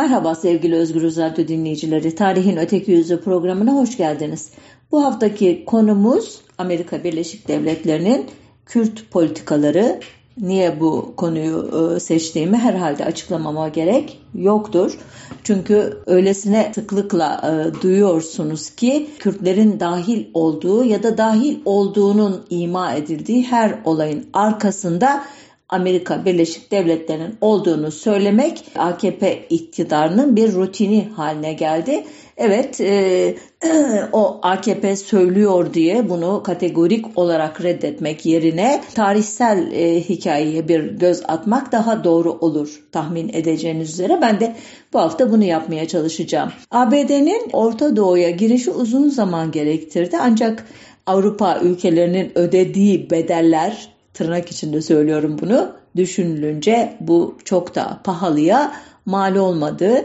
Merhaba sevgili Özgür Radyo dinleyicileri. Tarihin Öteki Yüzü programına hoş geldiniz. Bu haftaki konumuz Amerika Birleşik Devletleri'nin Kürt politikaları. Niye bu konuyu e, seçtiğimi herhalde açıklamama gerek yoktur. Çünkü öylesine sıklıkla e, duyuyorsunuz ki Kürtlerin dahil olduğu ya da dahil olduğunun ima edildiği her olayın arkasında Amerika Birleşik Devletleri'nin olduğunu söylemek AKP iktidarının bir rutini haline geldi. Evet e, o AKP söylüyor diye bunu kategorik olarak reddetmek yerine tarihsel e, hikayeye bir göz atmak daha doğru olur tahmin edeceğiniz üzere. Ben de bu hafta bunu yapmaya çalışacağım. ABD'nin Orta Doğu'ya girişi uzun zaman gerektirdi ancak Avrupa ülkelerinin ödediği bedeller tırnak içinde söylüyorum bunu düşünülünce bu çok da pahalıya mal olmadı.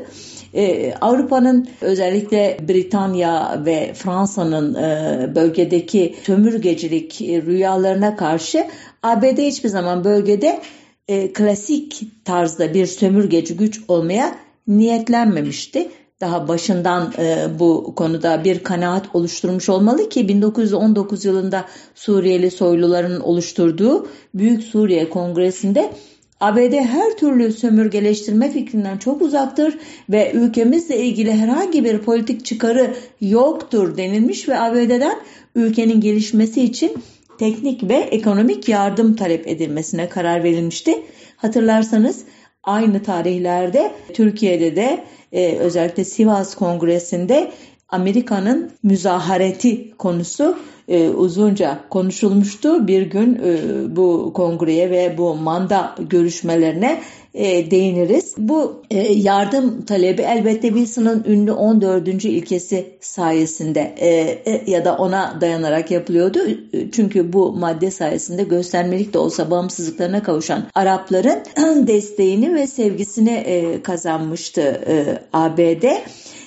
Ee, Avrupa'nın özellikle Britanya ve Fransa'nın e, bölgedeki sömürgecilik rüyalarına karşı ABD hiçbir zaman bölgede e, klasik tarzda bir sömürgeci güç olmaya niyetlenmemişti daha başından e, bu konuda bir kanaat oluşturmuş olmalı ki 1919 yılında Suriyeli soyluların oluşturduğu Büyük Suriye Kongresi'nde ABD her türlü sömürgeleştirme fikrinden çok uzaktır ve ülkemizle ilgili herhangi bir politik çıkarı yoktur denilmiş ve ABD'den ülkenin gelişmesi için teknik ve ekonomik yardım talep edilmesine karar verilmişti. Hatırlarsanız aynı tarihlerde Türkiye'de de e, özellikle Sivas Kongresi'nde Amerika'nın müzahareti konusu e, uzunca konuşulmuştu. Bir gün e, bu kongreye ve bu manda görüşmelerine e, değiniriz. Bu e, yardım talebi elbette Wilson'ın ünlü 14. ilkesi sayesinde e, e, ya da ona dayanarak yapılıyordu. Çünkü bu madde sayesinde göstermelik de olsa bağımsızlıklarına kavuşan Arapların desteğini ve sevgisini e, kazanmıştı e, ABD.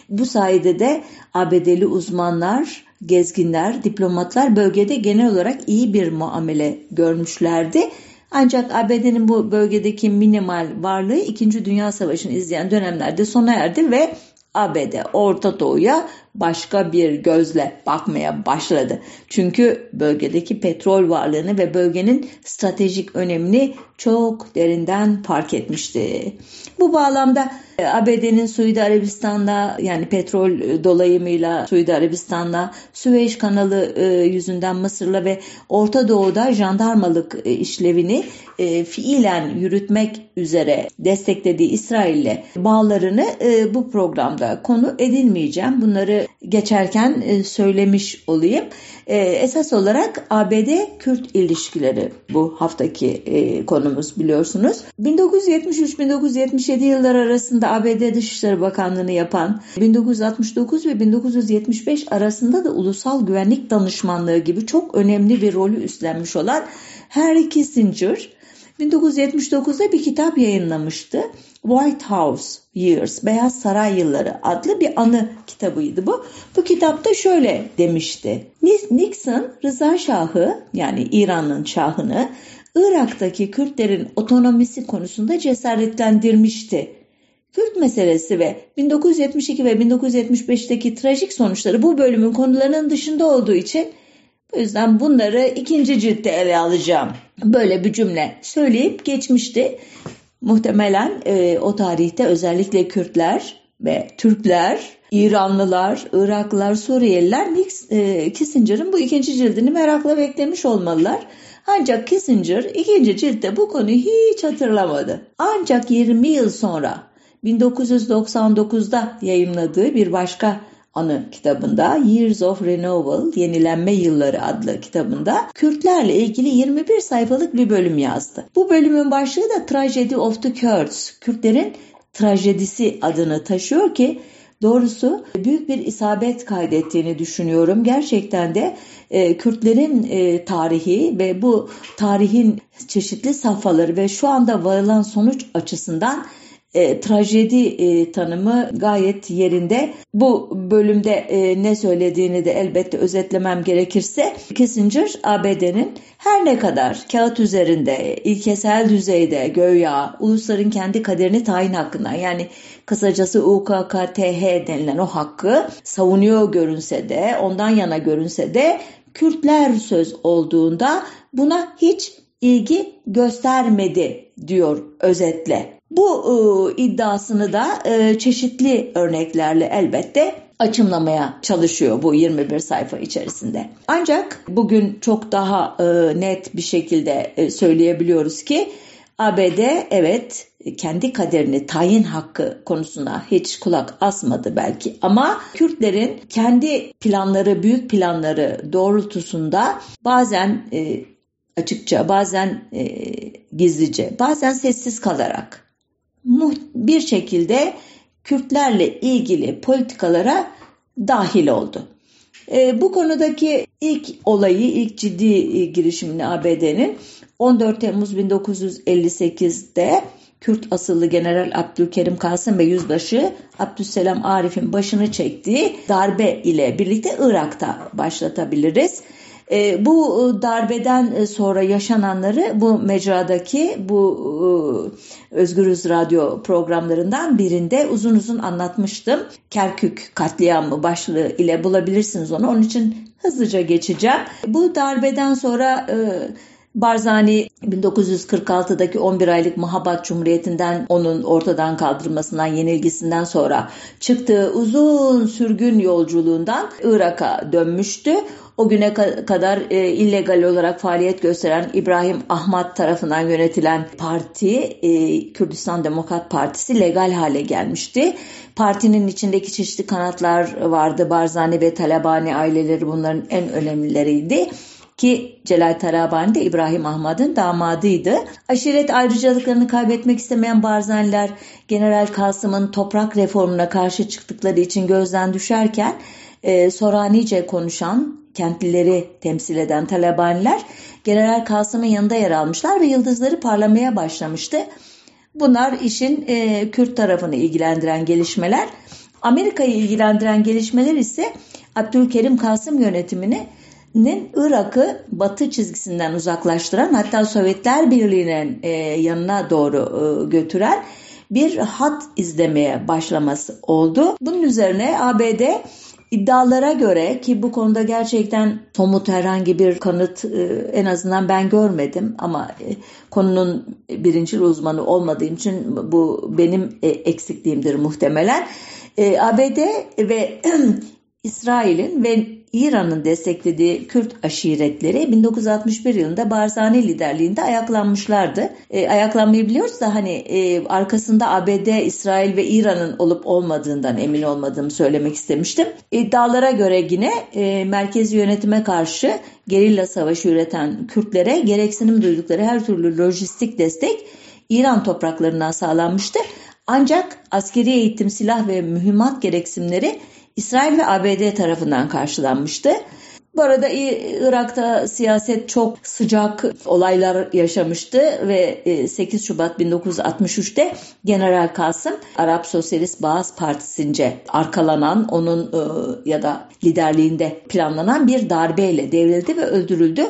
Bu sayede de ABD'li uzmanlar, gezginler, diplomatlar bölgede genel olarak iyi bir muamele görmüşlerdi. Ancak ABD'nin bu bölgedeki minimal varlığı 2. Dünya Savaşı'nı izleyen dönemlerde sona erdi ve ABD Orta Doğu'ya başka bir gözle bakmaya başladı. Çünkü bölgedeki petrol varlığını ve bölgenin stratejik önemini çok derinden fark etmişti. Bu bağlamda e, ABD'nin Suudi Arabistan'da yani petrol dolayımıyla Suudi Arabistan'da Süveyş kanalı e, yüzünden Mısır'la ve Orta Doğu'da jandarmalık e, işlevini fiilen yürütmek üzere desteklediği İsrail'le bağlarını bu programda konu edilmeyeceğim. Bunları geçerken e, söylemiş olayım. E, esas olarak ABD-Kürt ilişkileri bu haftaki e, konumuz biliyorsunuz. 1973-1977 yıllar arasında ABD Dışişleri Bakanlığı'nı yapan 1969 ve 1975 arasında da ulusal güvenlik danışmanlığı gibi çok önemli bir rolü üstlenmiş olan Henry Kissinger 1979'da bir kitap yayınlamıştı. White House Years, Beyaz Saray Yılları adlı bir anı kitabıydı bu. Bu kitapta şöyle demişti. Nixon Rıza Şahı yani İran'ın şahını Irak'taki Kürtlerin otonomisi konusunda cesaretlendirmişti. Kürt meselesi ve 1972 ve 1975'teki trajik sonuçları bu bölümün konularının dışında olduğu için o yüzden bunları ikinci ciltte ele alacağım. Böyle bir cümle söyleyip geçmişti. Muhtemelen e, o tarihte özellikle Kürtler ve Türkler, İranlılar, Iraklılar, Suriyeliler e, Kissinger'ın bu ikinci cildini merakla beklemiş olmalılar. Ancak Kissinger ikinci ciltte bu konuyu hiç hatırlamadı. Ancak 20 yıl sonra 1999'da yayınladığı bir başka anı kitabında Years of Renewal, Yenilenme Yılları adlı kitabında Kürtlerle ilgili 21 sayfalık bir bölüm yazdı. Bu bölümün başlığı da Tragedy of the Kurds, Kürtlerin trajedisi adını taşıyor ki Doğrusu büyük bir isabet kaydettiğini düşünüyorum. Gerçekten de e, Kürtlerin e, tarihi ve bu tarihin çeşitli safhaları ve şu anda varılan sonuç açısından e, trajedi e, tanımı gayet yerinde. Bu bölümde e, ne söylediğini de elbette özetlemem gerekirse Kissinger ABD'nin her ne kadar kağıt üzerinde ilkesel düzeyde göya ulusların kendi kaderini tayin hakkına yani kısacası UKKTH denilen o hakkı savunuyor görünse de ondan yana görünse de Kürtler söz olduğunda buna hiç ilgi göstermedi diyor özetle. Bu e, iddiasını da e, çeşitli örneklerle elbette açımlamaya çalışıyor bu 21 sayfa içerisinde. Ancak bugün çok daha e, net bir şekilde e, söyleyebiliyoruz ki ABD evet kendi kaderini tayin hakkı konusuna hiç kulak asmadı belki ama Kürtlerin kendi planları, büyük planları doğrultusunda bazen e, açıkça, bazen e, gizlice, bazen sessiz kalarak bir şekilde Kürtlerle ilgili politikalara dahil oldu. E, bu konudaki ilk olayı, ilk ciddi e, girişimini ABD'nin 14 Temmuz 1958'de Kürt asıllı General Abdülkerim Kasım ve Yüzbaşı Abdüsselam Arif'in başını çektiği darbe ile birlikte Irak'ta başlatabiliriz. E, bu e, darbeden e, sonra yaşananları bu mecradaki bu e, Özgürüz Radyo programlarından birinde uzun uzun anlatmıştım. Kerkük katliamı başlığı ile bulabilirsiniz onu. Onun için hızlıca geçeceğim. Bu darbeden sonra e, Barzani 1946'daki 11 aylık Muhabbat Cumhuriyeti'nden onun ortadan kaldırılmasından yenilgisinden sonra çıktığı uzun sürgün yolculuğundan Irak'a dönmüştü. O güne kadar e, illegal olarak faaliyet gösteren İbrahim Ahmet tarafından yönetilen parti, e, Kürdistan Demokrat Partisi legal hale gelmişti. Partinin içindeki çeşitli kanatlar vardı. Barzani ve Talabani aileleri bunların en önemlileriydi ki Celal Tarabani de İbrahim Ahmad'ın damadıydı. Aşiret ayrıcalıklarını kaybetmek istemeyen Barzaniler General Kasım'ın toprak reformuna karşı çıktıkları için gözden düşerken e, Soranice konuşan kentlileri temsil eden Talabaniler General Kasım'ın yanında yer almışlar ve yıldızları parlamaya başlamıştı. Bunlar işin e, Kürt tarafını ilgilendiren gelişmeler. Amerika'yı ilgilendiren gelişmeler ise Abdülkerim Kasım yönetimini nin Irak'ı batı çizgisinden uzaklaştıran hatta Sovyetler Birliği'nin e, yanına doğru e, götüren bir hat izlemeye başlaması oldu. Bunun üzerine ABD iddialara göre ki bu konuda gerçekten somut herhangi bir kanıt e, en azından ben görmedim ama e, konunun birinci uzmanı olmadığım için bu benim e, eksikliğimdir muhtemelen. ABD ve İsrail'in ve İran'ın desteklediği Kürt aşiretleri 1961 yılında Barzani liderliğinde ayaklanmışlardı. E, ayaklanmayı biliyoruz da hani e, arkasında ABD, İsrail ve İran'ın olup olmadığından emin olmadığımı söylemek istemiştim. İddialara göre yine e, merkezi yönetime karşı gerilla savaşı üreten Kürtlere gereksinim duydukları her türlü lojistik destek İran topraklarından sağlanmıştı. Ancak askeri eğitim, silah ve mühimmat gereksinimleri İsrail ve ABD tarafından karşılanmıştı. Bu arada Irak'ta siyaset çok sıcak olaylar yaşamıştı ve 8 e, Şubat 1963'te General Kasım Arap Sosyalist Bağız Partisi'nce arkalanan onun e, ya da liderliğinde planlanan bir darbeyle devrildi ve öldürüldü.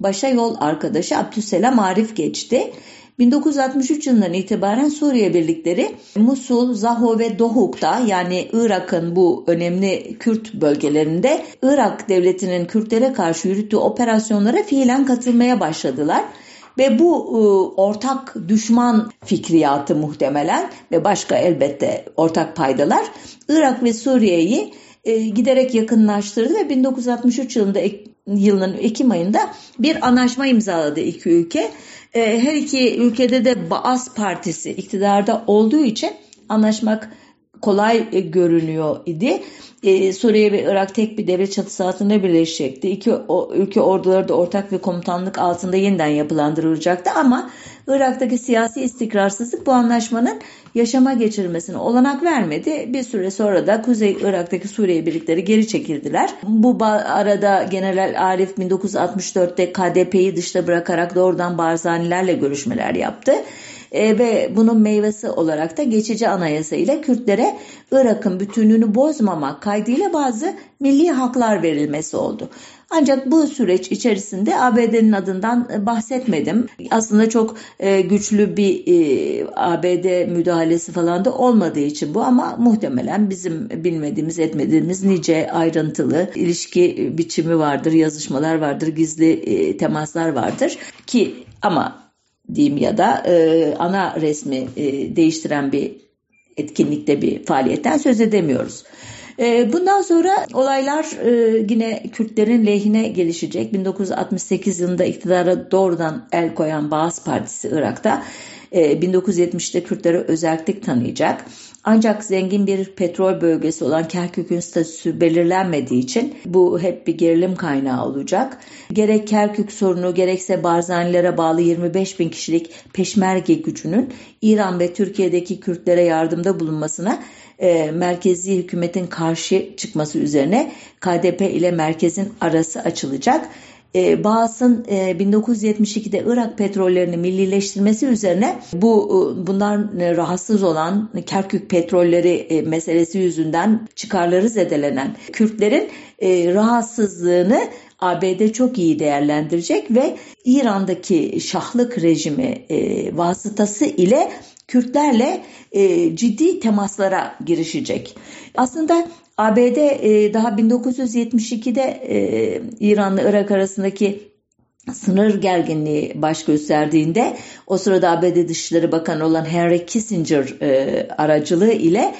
Başa yol arkadaşı Abdüsselam Arif geçti. 1963 yılından itibaren Suriye birlikleri Musul, Zaho ve Dohuk'ta yani Irak'ın bu önemli Kürt bölgelerinde Irak devletinin Kürtlere karşı yürüttüğü operasyonlara fiilen katılmaya başladılar. Ve bu e, ortak düşman fikriyatı muhtemelen ve başka elbette ortak paydalar Irak ve Suriye'yi e, giderek yakınlaştırdı ve 1963 yılında yılının Ekim ayında bir anlaşma imzaladı iki ülke. E, her iki ülkede de Baas Partisi iktidarda olduğu için anlaşmak kolay e, görünüyor idi. Ee, Suriye ve Irak tek bir devlet çatısı altında birleşecekti. İki ülke orduları da ortak ve komutanlık altında yeniden yapılandırılacaktı ama Irak'taki siyasi istikrarsızlık bu anlaşmanın yaşama geçirilmesine olanak vermedi. Bir süre sonra da Kuzey Irak'taki Suriye birlikleri geri çekildiler. Bu arada General Arif 1964'te KDP'yi dışta bırakarak doğrudan Barzanilerle görüşmeler yaptı. E, ve bunun meyvesi olarak da geçici anayasa ile Kürtlere Irak'ın bütünlüğünü bozmamak kaydıyla bazı milli haklar verilmesi oldu. Ancak bu süreç içerisinde ABD'nin adından e, bahsetmedim. Aslında çok e, güçlü bir e, ABD müdahalesi falan da olmadığı için bu ama muhtemelen bizim bilmediğimiz etmediğimiz nice ayrıntılı ilişki biçimi vardır, yazışmalar vardır, gizli temaslar vardır ki ama diyeyim ya da ana resmi değiştiren bir etkinlikte bir faaliyetten söz edemiyoruz. Ee, bundan sonra olaylar e, yine Kürtlerin lehine gelişecek. 1968 yılında iktidara doğrudan el koyan Baas Partisi Irak'ta 1970'te e, Kürtlere özellik tanıyacak. Ancak zengin bir petrol bölgesi olan Kerkük'ün statüsü belirlenmediği için bu hep bir gerilim kaynağı olacak. Gerek Kerkük sorunu gerekse Barzanilere bağlı 25 bin kişilik peşmerge gücünün İran ve Türkiye'deki Kürtlere yardımda bulunmasına e, merkezi hükümetin karşı çıkması üzerine KDP ile merkezin arası açılacak. E, Bağız'ın e, 1972'de Irak petrollerini millileştirmesi üzerine bu e, bundan e, rahatsız olan Kerkük petrolleri e, meselesi yüzünden çıkarları zedelenen Kürtlerin e, rahatsızlığını ABD çok iyi değerlendirecek ve İran'daki şahlık rejimi e, vasıtası ile Kürtlerle e, ciddi temaslara girişecek. Aslında ABD e, daha 1972'de e, İran'la Irak arasındaki sınır gerginliği baş gösterdiğinde o sırada ABD Dışişleri Bakanı olan Henry Kissinger e, aracılığı ile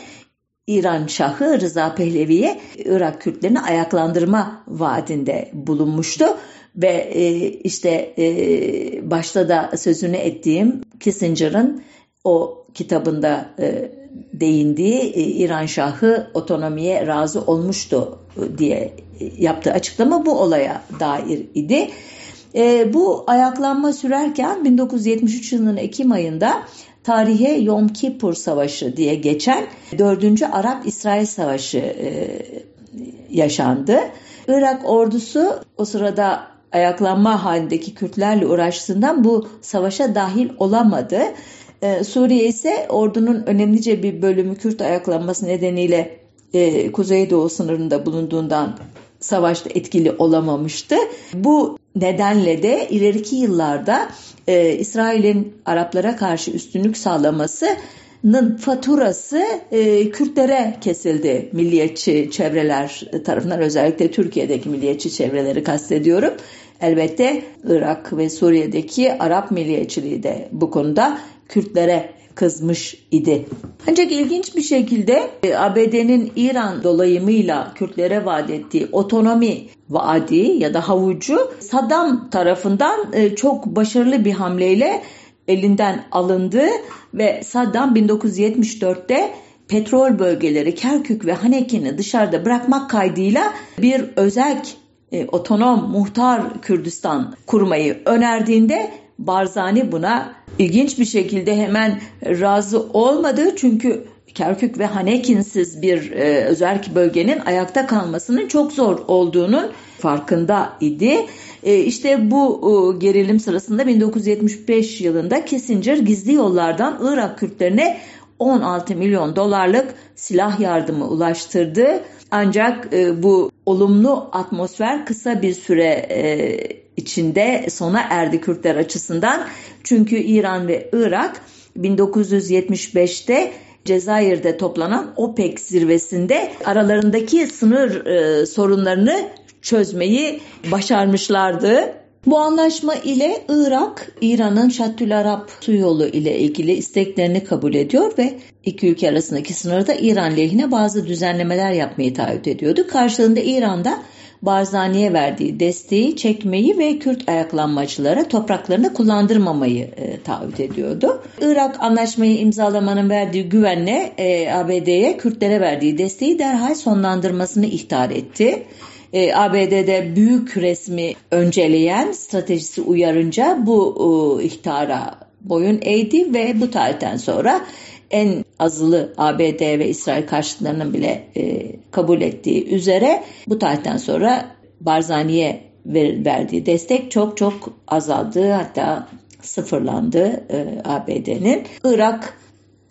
İran Şahı Rıza Pehlevi'ye Irak Kürtlerini ayaklandırma vaadinde bulunmuştu. Ve e, işte e, başta da sözünü ettiğim Kissinger'ın o kitabında e, değindiği e, İran Şahı otonomiye razı olmuştu e, diye e, yaptığı açıklama bu olaya dair idi. Bu ayaklanma sürerken 1973 yılının Ekim ayında tarihe Yom Kippur Savaşı diye geçen 4. Arap-İsrail Savaşı yaşandı. Irak ordusu o sırada ayaklanma halindeki Kürtlerle uğraştığından bu savaşa dahil olamadı. Ee, Suriye ise ordunun önemlice bir bölümü Kürt ayaklanması nedeniyle e, Kuzeydoğu sınırında bulunduğundan savaşta etkili olamamıştı. Bu nedenle de ileriki yıllarda e, İsrail'in Araplara karşı üstünlük sağlamasının faturası e, Kürtlere kesildi milliyetçi çevreler tarafından özellikle Türkiye'deki milliyetçi çevreleri kastediyorum. Elbette Irak ve Suriye'deki Arap milliyetçiliği de bu konuda Kürtlere kızmış idi. Ancak ilginç bir şekilde e, ABD'nin İran dolayımıyla Kürtlere vaat ettiği otonomi vaadi ya da havucu Saddam tarafından e, çok başarılı bir hamleyle elinden alındı ve Saddam 1974'te petrol bölgeleri Kerkük ve Haneke'ni dışarıda bırakmak kaydıyla bir özel e, otonom muhtar Kürdistan kurmayı önerdiğinde Barzani buna ilginç bir şekilde hemen razı olmadı çünkü Kerkük ve Hanekinsiz bir e, özerk bölgenin ayakta kalmasının çok zor olduğunun farkında idi. E, işte bu e, gerilim sırasında 1975 yılında Kissinger gizli yollardan Irak Kürtlerine 16 milyon dolarlık silah yardımı ulaştırdı. Ancak e, bu olumlu atmosfer kısa bir süre e, içinde sona erdi Kürtler açısından. Çünkü İran ve Irak 1975'te Cezayir'de toplanan OPEC zirvesinde aralarındaki sınır e, sorunlarını çözmeyi başarmışlardı. Bu anlaşma ile Irak, İran'ın Şattül Arap su yolu ile ilgili isteklerini kabul ediyor ve iki ülke arasındaki sınırda İran lehine bazı düzenlemeler yapmayı taahhüt ediyordu. Karşılığında İran'da Barzani'ye verdiği desteği çekmeyi ve Kürt ayaklanmacılara topraklarını kullandırmamayı e, taahhüt ediyordu. Irak anlaşmayı imzalamanın verdiği güvenle e, ABD'ye Kürtlere verdiği desteği derhal sonlandırmasını ihtar etti. E, ABD'de büyük resmi önceleyen stratejisi uyarınca bu e, ihtara boyun eğdi ve bu tarihten sonra en azılı ABD ve İsrail karşıtlarının bile e, kabul ettiği üzere bu tarihten sonra Barzani'ye ver, verdiği destek çok çok azaldı. Hatta sıfırlandı e, ABD'nin. Irak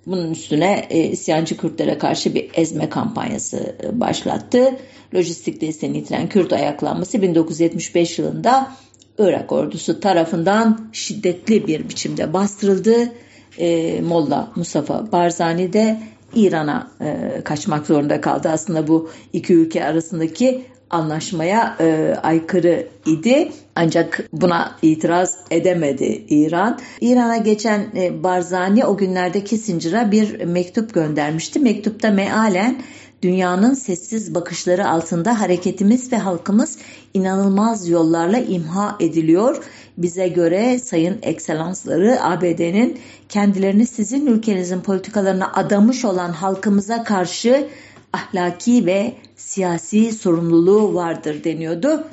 bunun üstüne e, isyancı Kürtlere karşı bir ezme kampanyası e, başlattı. Lojistik desteğini yitiren Kürt ayaklanması 1975 yılında Irak ordusu tarafından şiddetli bir biçimde bastırıldı. E, Molla Mustafa Barzani de İran'a e, kaçmak zorunda kaldı. Aslında bu iki ülke arasındaki anlaşmaya e, aykırı idi. Ancak buna itiraz edemedi İran. İran'a geçen e, Barzani o günlerde Kissinger'a bir mektup göndermişti. Mektupta mealen dünyanın sessiz bakışları altında hareketimiz ve halkımız inanılmaz yollarla imha ediliyor. Bize göre sayın ekselansları ABD'nin kendilerini sizin ülkenizin politikalarına adamış olan halkımıza karşı ahlaki ve siyasi sorumluluğu vardır deniyordu.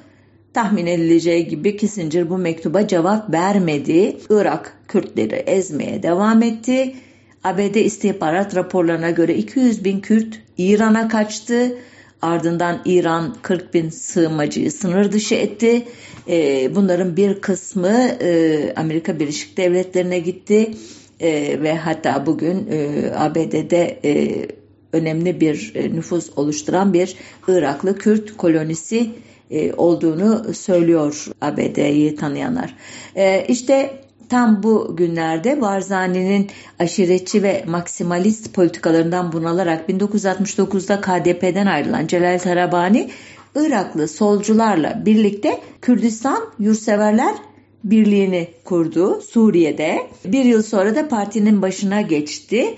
Tahmin edileceği gibi Kissinger bu mektuba cevap vermedi. Irak Kürtleri ezmeye devam etti. ABD istihbarat raporlarına göre 200 bin Kürt İran'a kaçtı. Ardından İran 40 bin sığınmacıyı sınır dışı etti. Ee, bunların bir kısmı e, Amerika Birleşik Devletleri'ne gitti. E, ve hatta bugün e, ABD'de önemli bir nüfus oluşturan bir Iraklı Kürt kolonisi olduğunu söylüyor ABD'yi tanıyanlar. İşte Tam bu günlerde Barzani'nin aşiretçi ve maksimalist politikalarından bunalarak 1969'da KDP'den ayrılan Celal Tarabani, Iraklı solcularla birlikte Kürdistan Yurtseverler Birliği'ni kurdu Suriye'de. Bir yıl sonra da partinin başına geçti.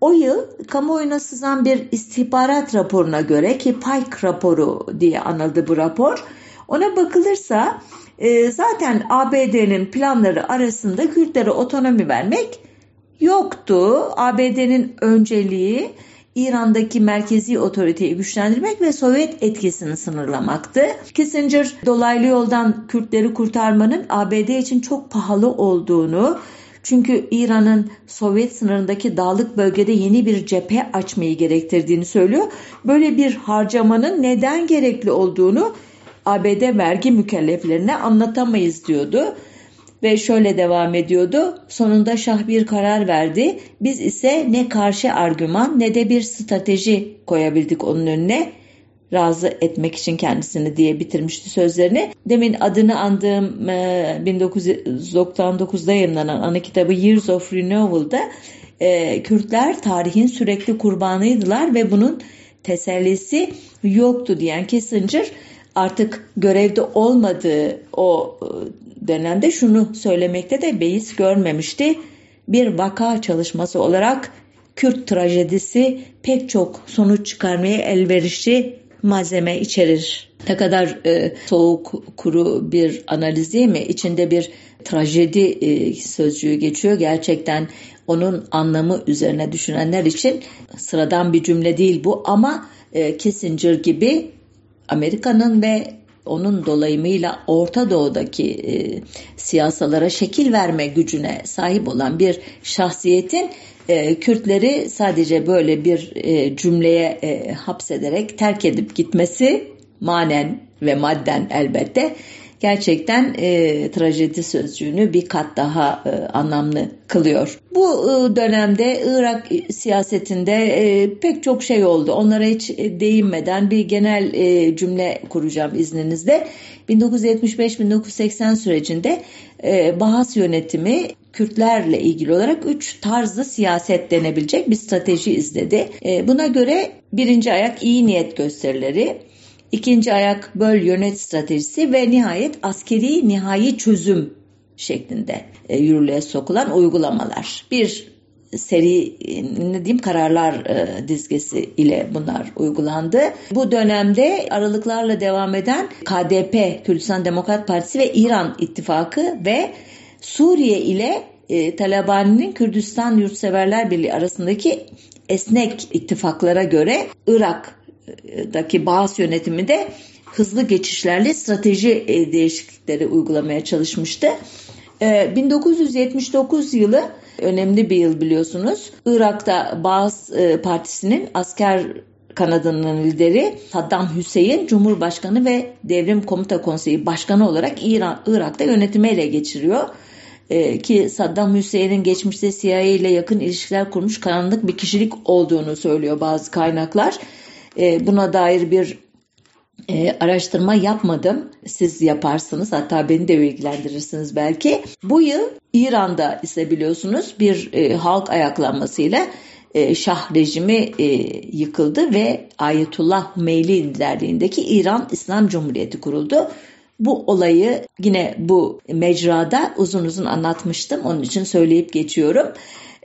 O yıl kamuoyuna sızan bir istihbarat raporuna göre ki Pike raporu diye anıldı bu rapor. Ona bakılırsa e, zaten ABD'nin planları arasında Kürtlere otonomi vermek yoktu. ABD'nin önceliği İran'daki merkezi otoriteyi güçlendirmek ve Sovyet etkisini sınırlamaktı. Kissinger dolaylı yoldan Kürtleri kurtarmanın ABD için çok pahalı olduğunu, çünkü İran'ın Sovyet sınırındaki dağlık bölgede yeni bir cephe açmayı gerektirdiğini söylüyor. Böyle bir harcamanın neden gerekli olduğunu ABD vergi mükelleflerine anlatamayız diyordu. Ve şöyle devam ediyordu. Sonunda Şah bir karar verdi. Biz ise ne karşı argüman ne de bir strateji koyabildik onun önüne razı etmek için kendisini diye bitirmişti sözlerini. Demin adını andığım 1999'da e, yayınlanan ana kitabı Years of Renewal'da e, Kürtler tarihin sürekli kurbanıydılar ve bunun tesellisi yoktu diyen Kissinger artık görevde olmadığı o e, dönemde şunu söylemekte de beis görmemişti. Bir vaka çalışması olarak Kürt trajedisi pek çok sonuç çıkarmaya elverişli malzeme içerir. Ne kadar e, soğuk, kuru bir analiz değil mi? İçinde bir trajedi e, sözcüğü geçiyor. Gerçekten onun anlamı üzerine düşünenler için sıradan bir cümle değil bu ama e, Kissinger gibi Amerika'nın ve onun dolayımıyla Orta Doğu'daki e, siyasalara şekil verme gücüne sahip olan bir şahsiyetin e, Kürtleri sadece böyle bir e, cümleye e, hapsederek terk edip gitmesi manen ve madden elbette gerçekten e, trajedi sözcüğünü bir kat daha e, anlamlı kılıyor. Bu e, dönemde Irak siyasetinde e, pek çok şey oldu. Onlara hiç e, değinmeden bir genel e, cümle kuracağım izninizle. 1975-1980 sürecinde e, Bahas yönetimi Kürtlerle ilgili olarak üç tarzlı siyaset denebilecek bir strateji izledi. E, buna göre birinci ayak iyi niyet gösterileri, ikinci ayak böl yönet stratejisi ve nihayet askeri nihai çözüm şeklinde e, yürürlüğe sokulan uygulamalar. Bir seri ne diyeyim kararlar e, dizgesi ile bunlar uygulandı. Bu dönemde aralıklarla devam eden KDP Kürdistan Demokrat Partisi ve İran İttifakı ve Suriye ile e, Talabani'nin Kürdistan Yurtseverler Birliği arasındaki esnek ittifaklara göre Irak daki bazı yönetimi de hızlı geçişlerle strateji e, değişiklikleri uygulamaya çalışmıştı. 1979 e, yılı önemli bir yıl biliyorsunuz. Irak'ta Baas e, Partisi'nin asker kanadının lideri Saddam Hüseyin Cumhurbaşkanı ve Devrim Komuta Konseyi Başkanı olarak İran, Irak'ta yönetimi ele geçiriyor. ki Saddam Hüseyin'in geçmişte CIA ile yakın ilişkiler kurmuş karanlık bir kişilik olduğunu söylüyor bazı kaynaklar. E, buna dair bir e, araştırma yapmadım. Siz yaparsınız hatta beni de ilgilendirirsiniz belki. Bu yıl İran'da ise biliyorsunuz bir e, halk ayaklanmasıyla Şah rejimi yıkıldı ve Ayetullah Hümeyli liderliğindeki İran İslam Cumhuriyeti kuruldu. Bu olayı yine bu mecrada uzun uzun anlatmıştım. Onun için söyleyip geçiyorum.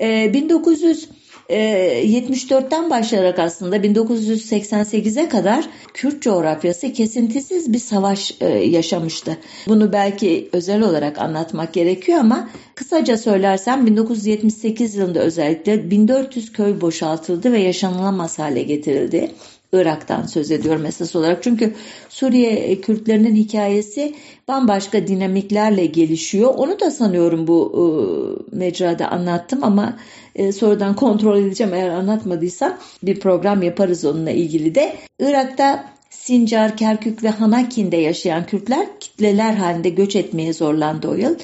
E, 1900 74'ten ee, başlayarak aslında 1988'e kadar Kürt coğrafyası kesintisiz bir savaş e, yaşamıştı. Bunu belki özel olarak anlatmak gerekiyor ama kısaca söylersem 1978 yılında özellikle 1400 köy boşaltıldı ve yaşanılamaz hale getirildi. Irak'tan söz ediyorum esas olarak. Çünkü Suriye Kürtlerinin hikayesi bambaşka dinamiklerle gelişiyor. Onu da sanıyorum bu e, mecrada anlattım ama e, sonradan kontrol edeceğim eğer anlatmadıysam bir program yaparız onunla ilgili de. Irak'ta Sincar, Kerkük ve Hanakin'de yaşayan Kürtler kitleler halinde göç etmeye zorlandı o yıl.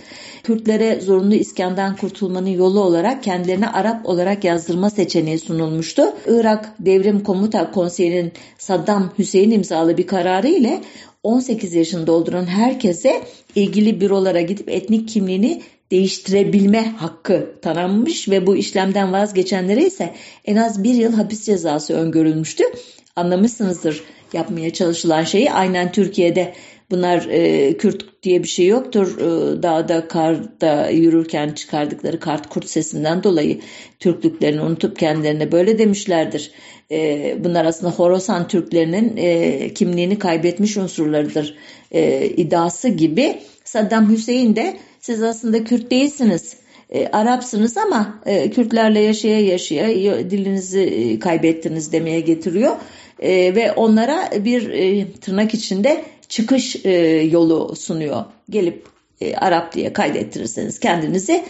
Kürtlere zorunlu iskandan kurtulmanın yolu olarak kendilerine Arap olarak yazdırma seçeneği sunulmuştu. Irak Devrim Komuta Konseyi'nin Saddam Hüseyin imzalı bir kararı ile 18 yaşını dolduran herkese ilgili bürolara gidip etnik kimliğini değiştirebilme hakkı tanınmış ve bu işlemden vazgeçenlere ise en az bir yıl hapis cezası öngörülmüştü. Anlamışsınızdır yapmaya çalışılan şeyi. Aynen Türkiye'de bunlar e, Kürt diye bir şey yoktur. E, dağda, karda yürürken çıkardıkları kart kurt sesinden dolayı Türklüklerini unutup kendilerine böyle demişlerdir. E, bunlar aslında Horasan Türklerinin e, kimliğini kaybetmiş unsurlarıdır e, iddiası gibi. Saddam Hüseyin de siz aslında Kürt değilsiniz. E, Arapsınız ama e, Kürtlerle yaşaya yaşaya dilinizi e, kaybettiniz demeye getiriyor. E, ve onlara bir e, tırnak içinde çıkış e, yolu sunuyor. Gelip e, Arap diye kaydettirirseniz kendinizi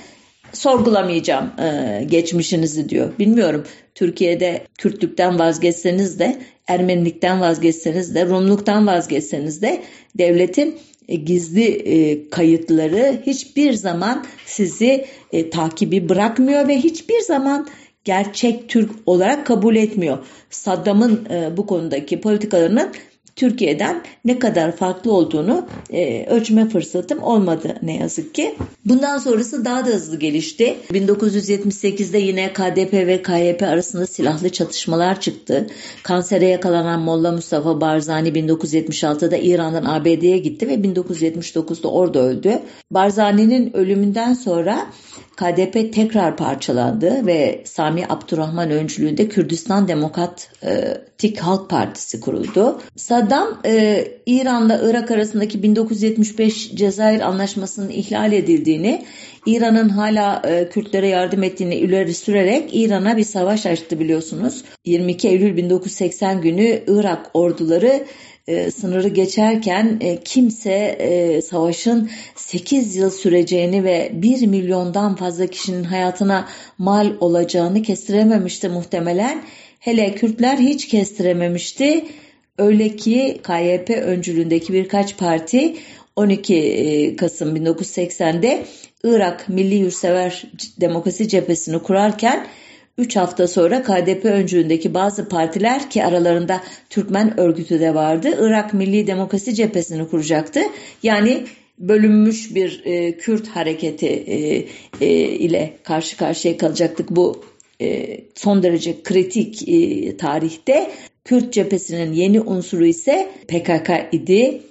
sorgulamayacağım e, geçmişinizi diyor. Bilmiyorum Türkiye'de Kürtlükten vazgeçseniz de Ermenilikten vazgeçseniz de Rumluktan vazgeçseniz de devletin e, gizli e, kayıtları hiçbir zaman sizi e, takibi bırakmıyor ve hiçbir zaman gerçek Türk olarak kabul etmiyor. Saddam'ın bu konudaki politikalarının Türkiye'den ne kadar farklı olduğunu e, ölçme fırsatım olmadı ne yazık ki. Bundan sonrası daha da hızlı gelişti. 1978'de yine KDP ve KYP arasında silahlı çatışmalar çıktı. Kansere yakalanan Molla Mustafa Barzani 1976'da İran'dan ABD'ye gitti ve 1979'da orada öldü. Barzani'nin ölümünden sonra KDP tekrar parçalandı ve Sami Abdurrahman öncülüğünde Kürdistan Demokratik Halk Partisi kuruldu. Saddam e, İran'la Irak arasındaki 1975 Cezayir Anlaşması'nın ihlal edildiğini, İran'ın hala e, Kürtlere yardım ettiğini ileri sürerek İran'a bir savaş açtı biliyorsunuz. 22 Eylül 1980 günü Irak orduları e, sınırı geçerken e, kimse e, savaşın 8 yıl süreceğini ve 1 milyondan fazla kişinin hayatına mal olacağını kestirememişti muhtemelen. Hele Kürtler hiç kestirememişti. Öyle ki KYP öncülüğündeki birkaç parti 12 e, Kasım 1980'de Irak Milli Yurtsever Demokrasi Cephesini kurarken 3 hafta sonra KDP öncülüğündeki bazı partiler ki aralarında Türkmen örgütü de vardı. Irak Milli Demokrasi Cephesini kuracaktı. Yani bölünmüş bir e, Kürt hareketi e, e, ile karşı karşıya kalacaktık bu son derece kritik e, tarihte. Kürt cephesinin yeni unsuru ise PKK idi.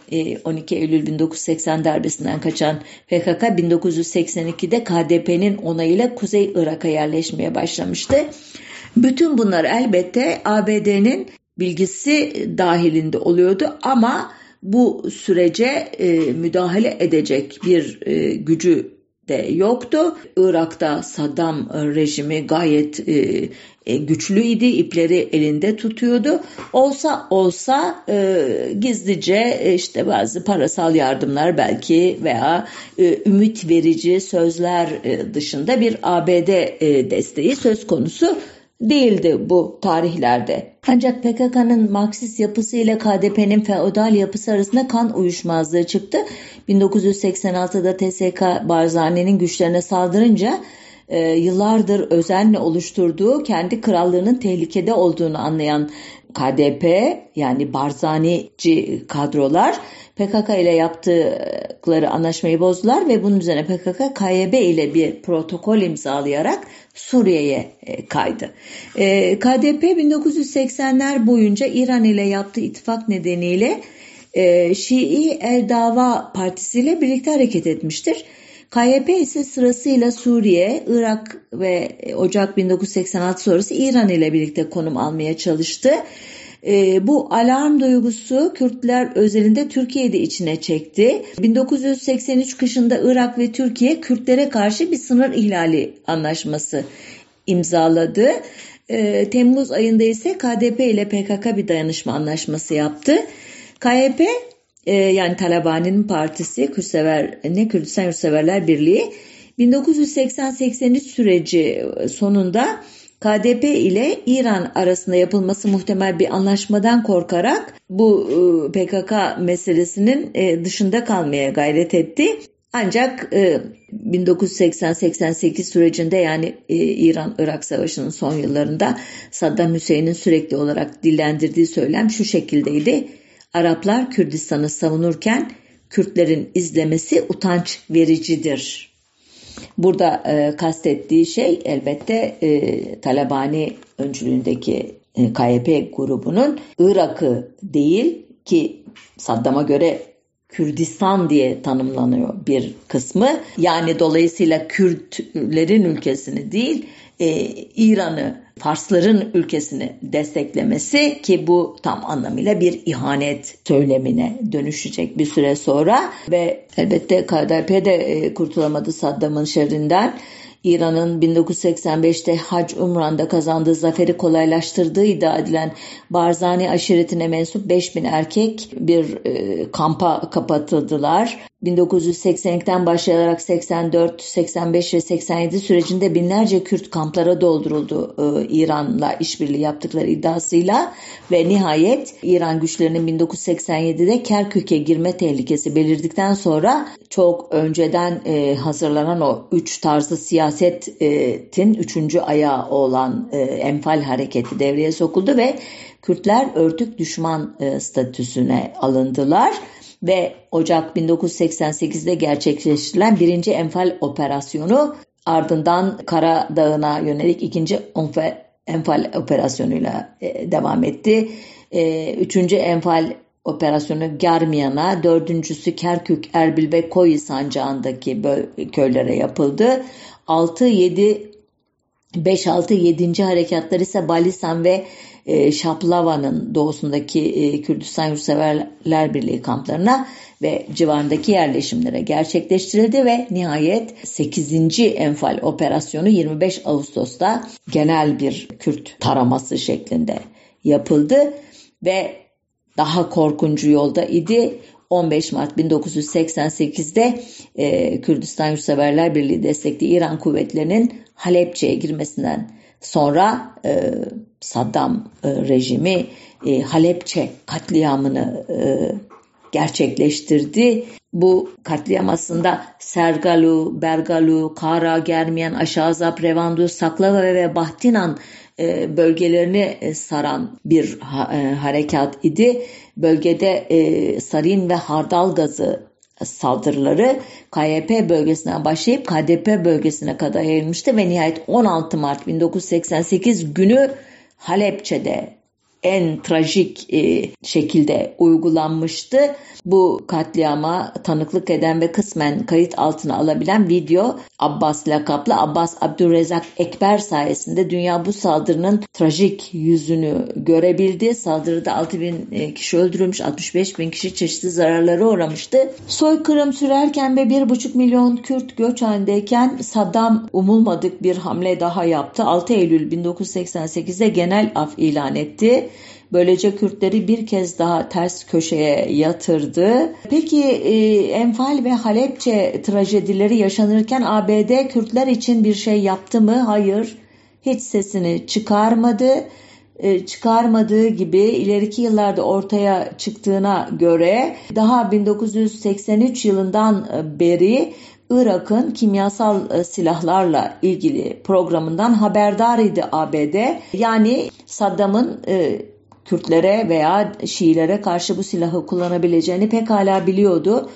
12 e, Eylül 1980 darbesinden kaçan PKK 1982'de KDP'nin onayıyla Kuzey Irak'a yerleşmeye başlamıştı. Bütün bunlar elbette ABD'nin bilgisi dahilinde oluyordu ama bu sürece e, müdahale edecek bir e, gücü de yoktu. Irak'ta Saddam rejimi gayet e, e, güçlüydü, ipleri elinde tutuyordu. Olsa olsa e, gizlice e, işte bazı parasal yardımlar belki veya e, ümit verici sözler e, dışında bir ABD e, desteği söz konusu değildi bu tarihlerde. Ancak PKK'nın Marksist yapısı ile KDP'nin feodal yapısı arasında kan uyuşmazlığı çıktı. 1986'da TSK Barzani'nin güçlerine saldırınca e, yıllardır özenle oluşturduğu kendi krallığının tehlikede olduğunu anlayan KDP yani Barzanici kadrolar PKK ile yaptıkları anlaşmayı bozdular ve bunun üzerine PKK KYB ile bir protokol imzalayarak Suriye'ye e, kaydı. E, KDP 1980'ler boyunca İran ile yaptığı ittifak nedeniyle e, Şii El Dava Partisi ile birlikte hareket etmiştir. KYP ise sırasıyla Suriye, Irak ve Ocak 1986 sonrası İran ile birlikte konum almaya çalıştı. E, bu alarm duygusu Kürtler özelinde Türkiye'de içine çekti. 1983 kışında Irak ve Türkiye Kürtlere karşı bir sınır ihlali anlaşması imzaladı. E, Temmuz ayında ise KDP ile PKK bir dayanışma anlaşması yaptı. KYP e, yani Talabani'nin partisi Kürtsever, ne Kürdistan Yurtseverler Birliği 1980-83 süreci sonunda KDP ile İran arasında yapılması muhtemel bir anlaşmadan korkarak bu e, PKK meselesinin e, dışında kalmaya gayret etti. Ancak 1980-88 e, sürecinde yani İran-Irak Savaşı'nın son yıllarında Saddam Hüseyin'in sürekli olarak dillendirdiği söylem şu şekildeydi. Araplar Kürdistan'ı savunurken Kürtlerin izlemesi utanç vericidir. Burada e, kastettiği şey elbette e, Talabani öncülüğündeki e, KYP grubunun Irak'ı değil ki Saddam'a göre Kürdistan diye tanımlanıyor bir kısmı. Yani dolayısıyla Kürtlerin ülkesini değil e, İran'ı Farsların ülkesini desteklemesi ki bu tam anlamıyla bir ihanet söylemine dönüşecek bir süre sonra ve elbette KDP de e, kurtulamadı Saddam'ın şerrinden. İran'ın 1985'te Hac Umran'da kazandığı zaferi kolaylaştırdığı iddia edilen Barzani aşiretine mensup 5000 erkek bir e, kampa kapatıldılar. 1982'den başlayarak 84, 85 ve 87 sürecinde binlerce Kürt kamplara dolduruldu e, İran'la işbirliği yaptıkları iddiasıyla ve nihayet İran güçlerinin 1987'de Kerkük'e girme tehlikesi belirdikten sonra çok önceden e, hazırlanan o üç tarzı siyasetin üçüncü ayağı olan e, Enfal hareketi devreye sokuldu ve Kürtler örtük düşman e, statüsüne alındılar ve Ocak 1988'de gerçekleştirilen birinci Enfal operasyonu ardından Karadağ'ına yönelik ikinci Enfal operasyonuyla e, devam etti. E, üçüncü Enfal operasyonu Germiyan'a, dördüncüsü Kerkük, Erbil ve Koyu sancağındaki köylere yapıldı. 6-7 5-6-7. harekatlar ise Balisan ve e, Şaplava'nın doğusundaki e, Kürdistan Yurtseverler Birliği kamplarına ve civarındaki yerleşimlere gerçekleştirildi ve nihayet 8. Enfal operasyonu 25 Ağustos'ta genel bir Kürt taraması şeklinde yapıldı ve daha korkuncu yolda idi. 15 Mart 1988'de e, Kürdistan Yurtseverler Birliği destekli İran kuvvetlerinin Halepçe'ye girmesinden sonra e, Saddam e, rejimi e, Halepçe katliamını e, gerçekleştirdi. Bu katliam aslında Sergalu, Bergalu, Kara, Germiyan, Aşağızap, Revandu, Saklava ve Bahtinan bölgelerini saran bir harekat idi. Bölgede sarin ve hardal gazı saldırıları KYP bölgesinden başlayıp KDP bölgesine kadar yayılmıştı ve nihayet 16 Mart 1988 günü حلبچه ده en trajik e, şekilde uygulanmıştı. Bu katliama tanıklık eden ve kısmen kayıt altına alabilen video Abbas lakaplı Abbas Abdurrezak Ekber sayesinde dünya bu saldırının trajik yüzünü görebildi. Saldırıda 6 bin e, kişi öldürülmüş, 65 bin kişi çeşitli zararlara uğramıştı. Soykırım sürerken ve 1,5 milyon Kürt göç halindeyken Saddam umulmadık bir hamle daha yaptı. 6 Eylül 1988'de genel af ilan etti. Böylece Kürtleri bir kez daha ters köşeye yatırdı. Peki e, Enfal ve Halepçe trajedileri yaşanırken ABD Kürtler için bir şey yaptı mı? Hayır. hiç sesini çıkarmadı. E, çıkarmadığı gibi ileriki yıllarda ortaya çıktığına göre daha 1983 yılından beri Irak'ın kimyasal e, silahlarla ilgili programından haberdar idi ABD. Yani Saddam'ın e, Kürtlere veya Şiilere karşı bu silahı kullanabileceğini pekala biliyordu.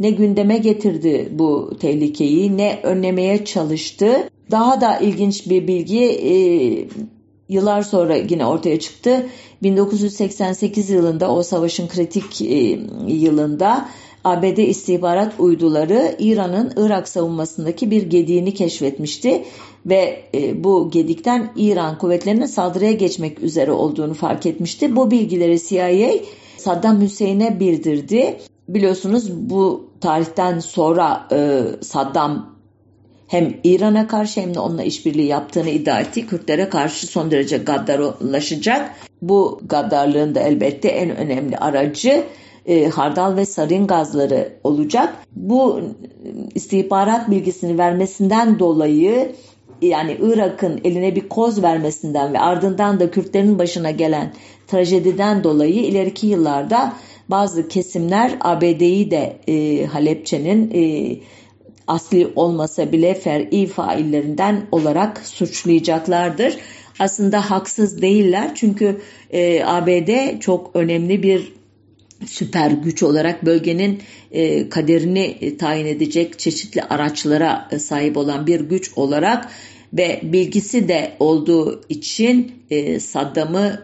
Ne gündeme getirdi bu tehlikeyi ne önlemeye çalıştı. Daha da ilginç bir bilgi e, yıllar sonra yine ortaya çıktı. 1988 yılında o savaşın kritik e, yılında ABD istihbarat uyduları İran'ın Irak savunmasındaki bir gediğini keşfetmişti ve e, bu gedikten İran kuvvetlerinin saldırıya geçmek üzere olduğunu fark etmişti. Bu bilgileri CIA Saddam Hüseyin'e bildirdi. Biliyorsunuz bu tarihten sonra e, Saddam hem İran'a karşı hem de onunla işbirliği yaptığını iddia etti. Kürtlere karşı son derece gaddarlaşacak. Bu gaddarlığın da elbette en önemli aracı e, hardal ve sarin gazları olacak. Bu istihbarat bilgisini vermesinden dolayı yani Irak'ın eline bir koz vermesinden ve ardından da Kürtlerin başına gelen trajediden dolayı ileriki yıllarda bazı kesimler ABD'yi de e, Halepçe'nin e, asli olmasa bile fer'i faillerinden olarak suçlayacaklardır. Aslında haksız değiller çünkü e, ABD çok önemli bir süper güç olarak bölgenin e, kaderini e, tayin edecek çeşitli araçlara e, sahip olan bir güç olarak ve bilgisi de olduğu için Saddam'ı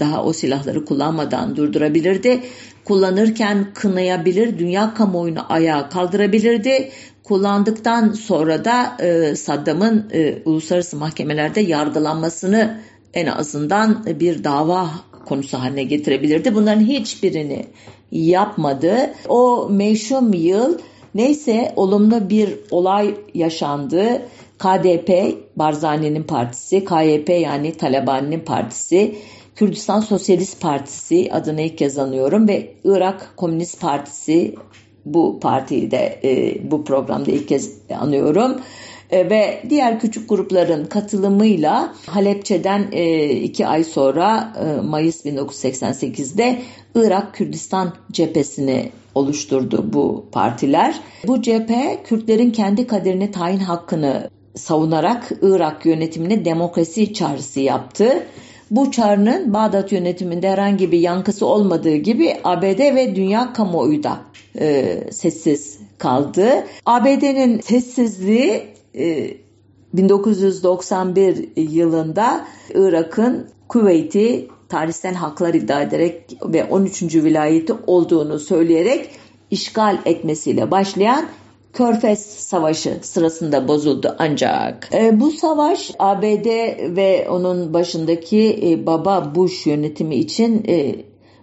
daha o silahları kullanmadan durdurabilirdi. Kullanırken kınayabilir, dünya kamuoyunu ayağa kaldırabilirdi. Kullandıktan sonra da Saddam'ın uluslararası mahkemelerde yargılanmasını en azından bir dava konusu haline getirebilirdi. Bunların hiçbirini yapmadı. O meşhum yıl neyse olumlu bir olay yaşandı. KDP Barzani'nin partisi, KYP yani Talabani'nin partisi, Kürdistan Sosyalist Partisi adını ilk kez anıyorum ve Irak Komünist Partisi bu partiyi de e, bu programda ilk kez anıyorum. E, ve diğer küçük grupların katılımıyla Halepçe'den e, iki ay sonra e, Mayıs 1988'de Irak Kürdistan cephesini oluşturdu bu partiler. Bu cephe Kürtlerin kendi kaderini tayin hakkını savunarak Irak yönetimine demokrasi çağrısı yaptı. Bu çağrının Bağdat yönetiminde herhangi bir yankısı olmadığı gibi ABD ve dünya kamuoyu da e, sessiz kaldı. ABD'nin sessizliği 1991 e, yılında Irak'ın Kuveyt'i tarihsel haklar iddia ederek ve 13. vilayeti olduğunu söyleyerek işgal etmesiyle başlayan Körfez Savaşı sırasında bozuldu ancak. E, bu savaş ABD ve onun başındaki e, Baba Bush yönetimi için e,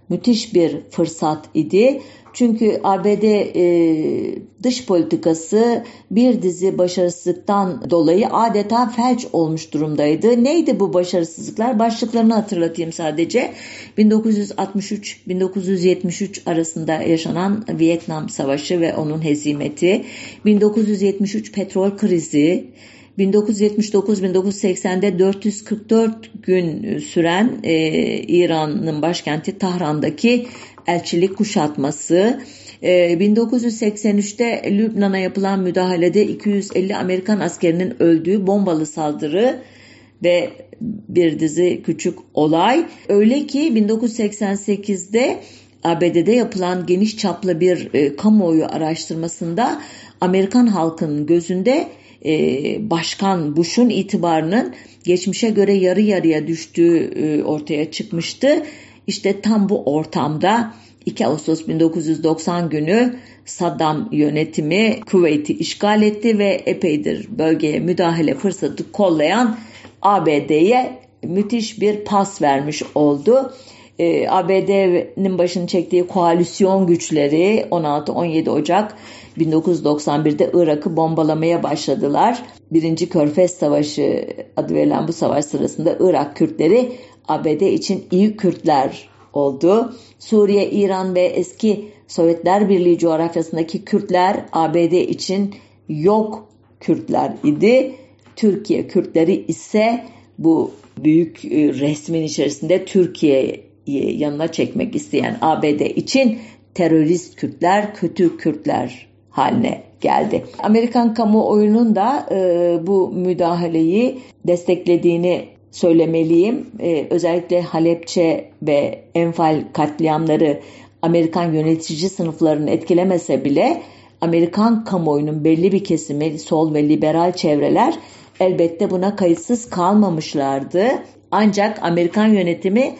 müthiş bir fırsat idi. Çünkü ABD e, dış politikası bir dizi başarısızlıktan dolayı adeta felç olmuş durumdaydı. Neydi bu başarısızlıklar? Başlıklarını hatırlatayım sadece. 1963-1973 arasında yaşanan Vietnam Savaşı ve onun hezimeti, 1973 petrol krizi, 1979-1980'de 444 gün süren e, İran'ın başkenti Tahran'daki elçilik kuşatması, 1983'te e, Lübnan'a yapılan müdahalede 250 Amerikan askerinin öldüğü bombalı saldırı ve bir dizi küçük olay. Öyle ki 1988'de ABD'de yapılan geniş çaplı bir e, kamuoyu araştırmasında Amerikan halkının gözünde e, Başkan Bush'un itibarının geçmişe göre yarı yarıya düştüğü e, ortaya çıkmıştı. İşte tam bu ortamda 2 Ağustos 1990 günü Saddam yönetimi Kuveyt'i işgal etti ve epeydir bölgeye müdahale fırsatı kollayan ABD'ye müthiş bir pas vermiş oldu. Ee, ABD'nin başını çektiği koalisyon güçleri 16-17 Ocak 1991'de Irak'ı bombalamaya başladılar. Birinci Körfez Savaşı adı verilen bu savaş sırasında Irak Kürtleri ABD için iyi Kürtler oldu. Suriye, İran ve eski Sovyetler Birliği coğrafyasındaki Kürtler ABD için yok Kürtler idi. Türkiye Kürtleri ise bu büyük e, resmin içerisinde Türkiye'yi yanına çekmek isteyen ABD için terörist Kürtler, kötü Kürtler haline geldi. Amerikan kamuoyunun da e, bu müdahaleyi desteklediğini söylemeliyim. E, özellikle Halepçe ve Enfal katliamları Amerikan yönetici sınıflarını etkilemese bile Amerikan kamuoyunun belli bir kesimi sol ve liberal çevreler elbette buna kayıtsız kalmamışlardı. Ancak Amerikan yönetimi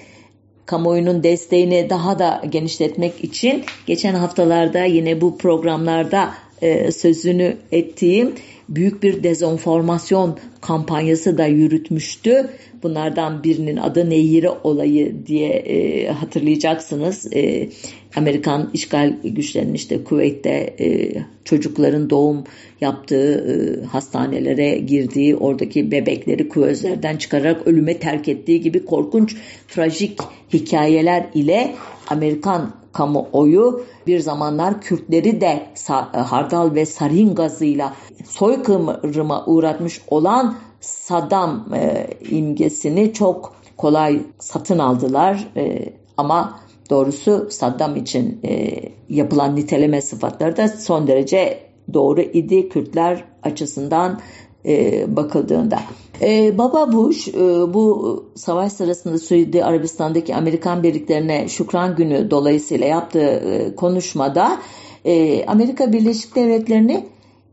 kamuoyunun desteğini daha da genişletmek için geçen haftalarda yine bu programlarda e, sözünü ettiğim büyük bir dezenformasyon kampanyası da yürütmüştü. Bunlardan birinin adı Neyire olayı diye e, hatırlayacaksınız. E, Amerikan işgal güçlerinin işte Kuveyt'te e, çocukların doğum yaptığı e, hastanelere girdiği, oradaki bebekleri kuvözlerden çıkararak ölüme terk ettiği gibi korkunç, trajik hikayeler ile Amerikan kamuoyu bir zamanlar Kürtleri de hardal ve sarin gazıyla soykırıma uğratmış olan Saddam e, imgesini çok kolay satın aldılar. E, ama doğrusu Saddam için e, yapılan niteleme sıfatları da son derece doğru idi Kürtler açısından e, bakıldığında. E, Baba Bush e, bu savaş sırasında Suudi Arabistan'daki Amerikan birliklerine Şükran Günü dolayısıyla yaptığı e, konuşmada e, Amerika Birleşik Devletleri'ni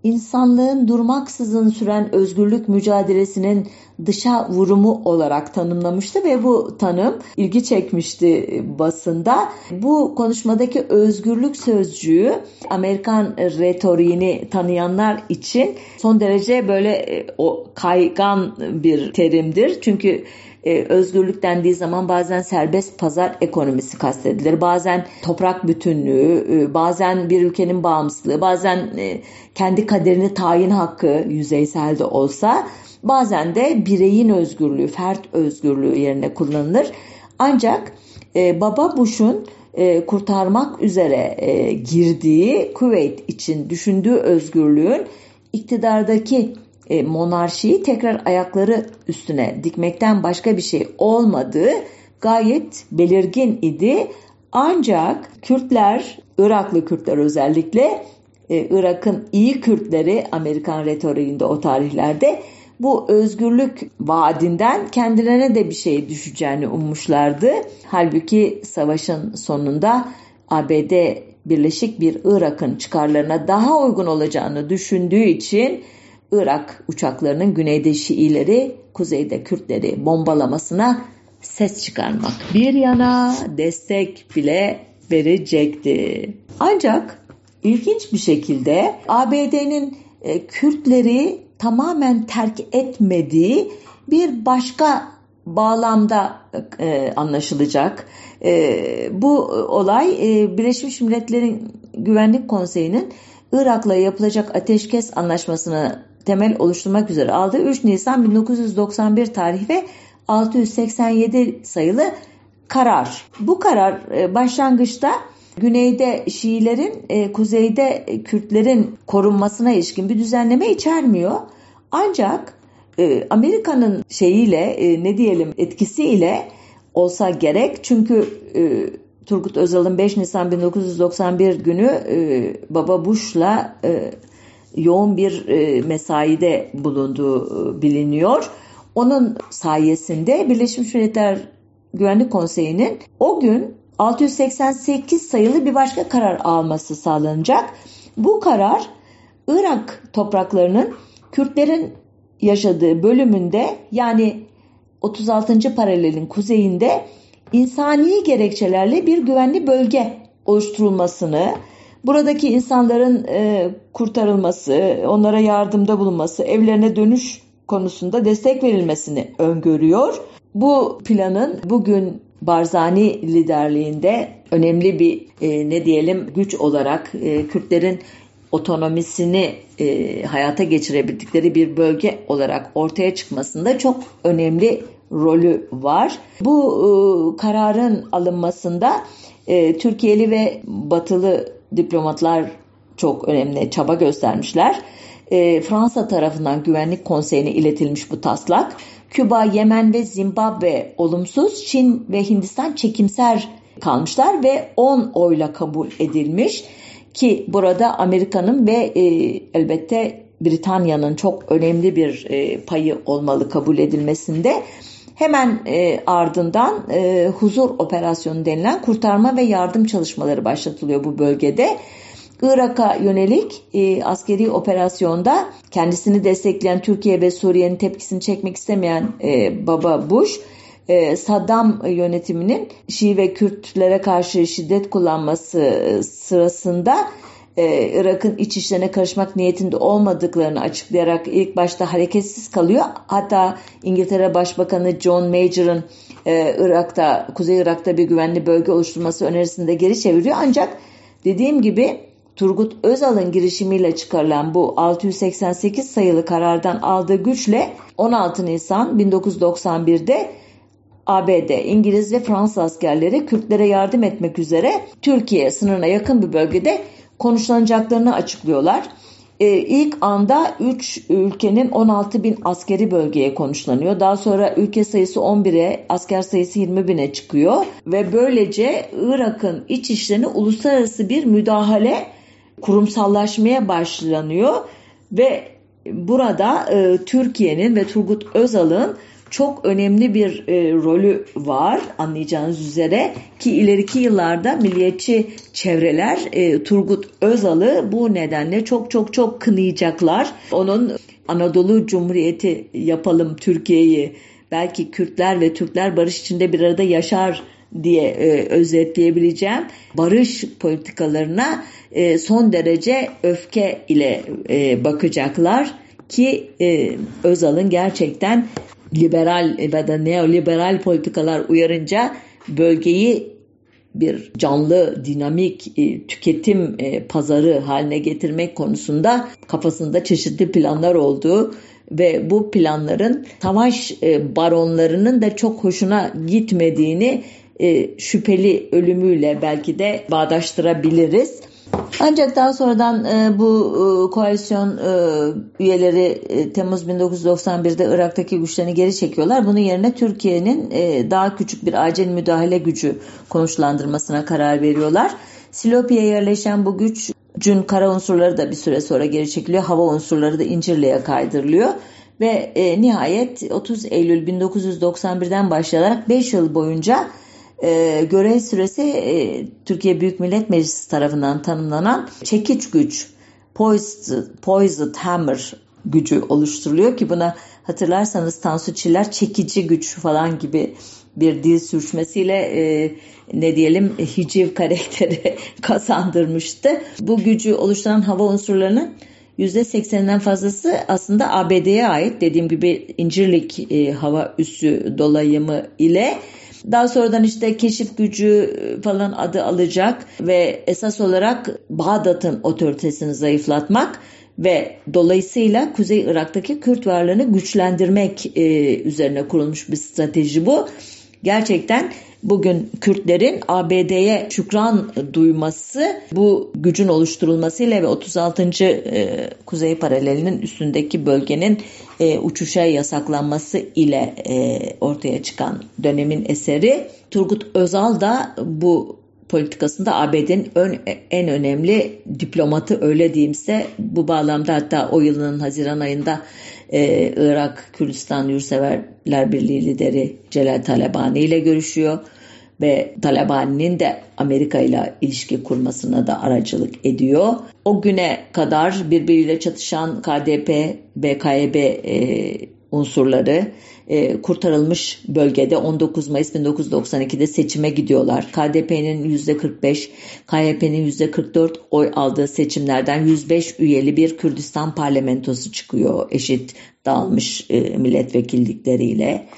insanlığın durmaksızın süren özgürlük mücadelesinin dışa vurumu olarak tanımlamıştı ve bu tanım ilgi çekmişti basında. Bu konuşmadaki özgürlük sözcüğü Amerikan retoriğini tanıyanlar için son derece böyle e, o kaygan bir terimdir. Çünkü e, özgürlük dendiği zaman bazen serbest pazar ekonomisi kastedilir. Bazen toprak bütünlüğü, e, bazen bir ülkenin bağımsızlığı, bazen e, kendi kaderini tayin hakkı yüzeysel de olsa bazen de bireyin özgürlüğü, fert özgürlüğü yerine kullanılır. Ancak e, Baba Bush'un kurtarmak üzere girdiği Kuveyt için düşündüğü özgürlüğün iktidardaki e, monarşiyi tekrar ayakları üstüne dikmekten başka bir şey olmadığı gayet belirgin idi. Ancak Kürtler, Iraklı Kürtler özellikle e, Irak'ın iyi Kürtleri Amerikan retoriğinde o tarihlerde bu özgürlük vaadinden kendilerine de bir şey düşeceğini ummuşlardı. Halbuki savaşın sonunda ABD birleşik bir Irak'ın çıkarlarına daha uygun olacağını düşündüğü için Irak uçaklarının güneyde Şiileri, kuzeyde Kürtleri bombalamasına ses çıkarmak bir yana destek bile verecekti. Ancak ilginç bir şekilde ABD'nin e, Kürtleri tamamen terk etmediği bir başka bağlamda e, anlaşılacak. E, bu olay e, Birleşmiş Milletler'in Güvenlik Konseyi'nin Irak'la yapılacak ateşkes anlaşmasını temel oluşturmak üzere aldığı 3 Nisan 1991 tarih ve 687 sayılı karar. Bu karar e, başlangıçta güneyde Şiilerin, e, kuzeyde Kürtlerin korunmasına ilişkin bir düzenleme içermiyor. Ancak e, Amerika'nın şeyiyle ne diyelim etkisiyle olsa gerek çünkü Turgut Özal'ın 5 Nisan 1991 günü Baba Bush'la yoğun bir e, mesaide bulunduğu e, biliniyor. Onun sayesinde Birleşmiş Milletler Güvenlik Konseyi'nin o gün 688 sayılı bir başka karar alması sağlanacak. Bu karar Irak topraklarının Kürtlerin yaşadığı bölümünde yani 36. paralelin kuzeyinde insani gerekçelerle bir güvenli bölge oluşturulmasını buradaki insanların e, kurtarılması, onlara yardımda bulunması, evlerine dönüş konusunda destek verilmesini öngörüyor. Bu planın bugün Barzani liderliğinde önemli bir e, ne diyelim güç olarak e, Kürtlerin otonomisini e, hayata geçirebildikleri bir bölge olarak ortaya çıkmasında çok önemli rolü var. Bu e, kararın alınmasında e, Türkiye'li ve Batılı diplomatlar çok önemli çaba göstermişler. E, Fransa tarafından Güvenlik Konseyi'ne iletilmiş bu taslak. Küba, Yemen ve Zimbabwe olumsuz, Çin ve Hindistan çekimser kalmışlar ve 10 oyla kabul edilmiş ki burada Amerika'nın ve e, elbette Britanya'nın çok önemli bir e, payı olmalı kabul edilmesinde. Hemen e, ardından e, huzur operasyonu denilen kurtarma ve yardım çalışmaları başlatılıyor bu bölgede. Irak'a yönelik e, askeri operasyonda kendisini destekleyen Türkiye ve Suriye'nin tepkisini çekmek istemeyen e, Baba Bush, e, Saddam yönetiminin Şii ve Kürtlere karşı şiddet kullanması sırasında e, Irak'ın iç işlerine karışmak niyetinde olmadıklarını açıklayarak ilk başta hareketsiz kalıyor. Hatta İngiltere Başbakanı John Major'ın e, Irak'ta, Kuzey Irak'ta bir güvenli bölge oluşturması önerisini de geri çeviriyor. Ancak dediğim gibi Turgut Özal'ın girişimiyle çıkarılan bu 688 sayılı karardan aldığı güçle 16 Nisan 1991'de ABD, İngiliz ve Fransız askerleri Kürtlere yardım etmek üzere Türkiye sınırına yakın bir bölgede konuşlanacaklarını açıklıyorlar. Ee, ilk anda 3 ülkenin 16 bin askeri bölgeye konuşlanıyor. Daha sonra ülke sayısı 11'e, asker sayısı 20 bine çıkıyor. Ve böylece Irak'ın iç işlerine uluslararası bir müdahale kurumsallaşmaya başlanıyor. Ve burada e, Türkiye'nin ve Turgut Özal'ın çok önemli bir e, rolü var anlayacağınız üzere ki ileriki yıllarda milliyetçi çevreler e, Turgut Özal'ı bu nedenle çok çok çok kınayacaklar. Onun Anadolu Cumhuriyeti yapalım Türkiye'yi belki Kürtler ve Türkler barış içinde bir arada yaşar diye e, özetleyebileceğim barış politikalarına e, son derece öfke ile e, bakacaklar ki e, Özal'ın gerçekten liberal ya da neoliberal politikalar uyarınca bölgeyi bir canlı, dinamik e, tüketim e, pazarı haline getirmek konusunda kafasında çeşitli planlar olduğu ve bu planların savaş e, baronlarının da çok hoşuna gitmediğini e, şüpheli ölümüyle belki de bağdaştırabiliriz. Ancak daha sonradan e, bu e, koalisyon e, üyeleri e, Temmuz 1991'de Irak'taki güçlerini geri çekiyorlar. Bunun yerine Türkiye'nin e, daha küçük bir acil müdahale gücü konuşlandırmasına karar veriyorlar. Silopi'ye yerleşen bu güç Cün kara unsurları da bir süre sonra geri çekiliyor. Hava unsurları da İncirli'ye kaydırılıyor. Ve e, nihayet 30 Eylül 1991'den başlayarak 5 yıl boyunca e, görev süresi e, Türkiye Büyük Millet Meclisi tarafından tanımlanan çekiç güç, poised, poised hammer gücü oluşturuluyor ki buna hatırlarsanız Tansu Çiller çekici güç falan gibi bir dil sürçmesiyle e, ne diyelim hiciv karakteri kazandırmıştı. Bu gücü oluşturan hava unsurlarının %80'den fazlası aslında ABD'ye ait. Dediğim gibi İncirlik e, hava üssü dolayımı ile daha sonradan işte keşif gücü e, falan adı alacak ve esas olarak Bağdat'ın otoritesini zayıflatmak ve dolayısıyla Kuzey Irak'taki Kürt varlığını güçlendirmek e, üzerine kurulmuş bir strateji bu. Gerçekten bugün Kürtlerin ABD'ye şükran duyması bu gücün oluşturulmasıyla ve 36. E, Kuzey Paralelinin üstündeki bölgenin e, uçuşa yasaklanması ile e, ortaya çıkan dönemin eseri. Turgut Özal da bu politikasında ABD'nin ön, en önemli diplomatı öyle diyeyimse bu bağlamda hatta o yılın Haziran ayında e, Irak Kürdistan Yurtseverler Birliği lideri Celal Talabani ile görüşüyor ve Talabani'nin de Amerika ile ilişki kurmasına da aracılık ediyor. O güne kadar birbiriyle çatışan KDP, BKYB e, unsurları e, kurtarılmış bölgede 19 Mayıs 1992'de seçime gidiyorlar. KDP'nin %45, KYP'nin %44 oy aldığı seçimlerden 105 üyeli bir Kürdistan parlamentosu çıkıyor eşit dağılmış e, milletvekillikleriyle.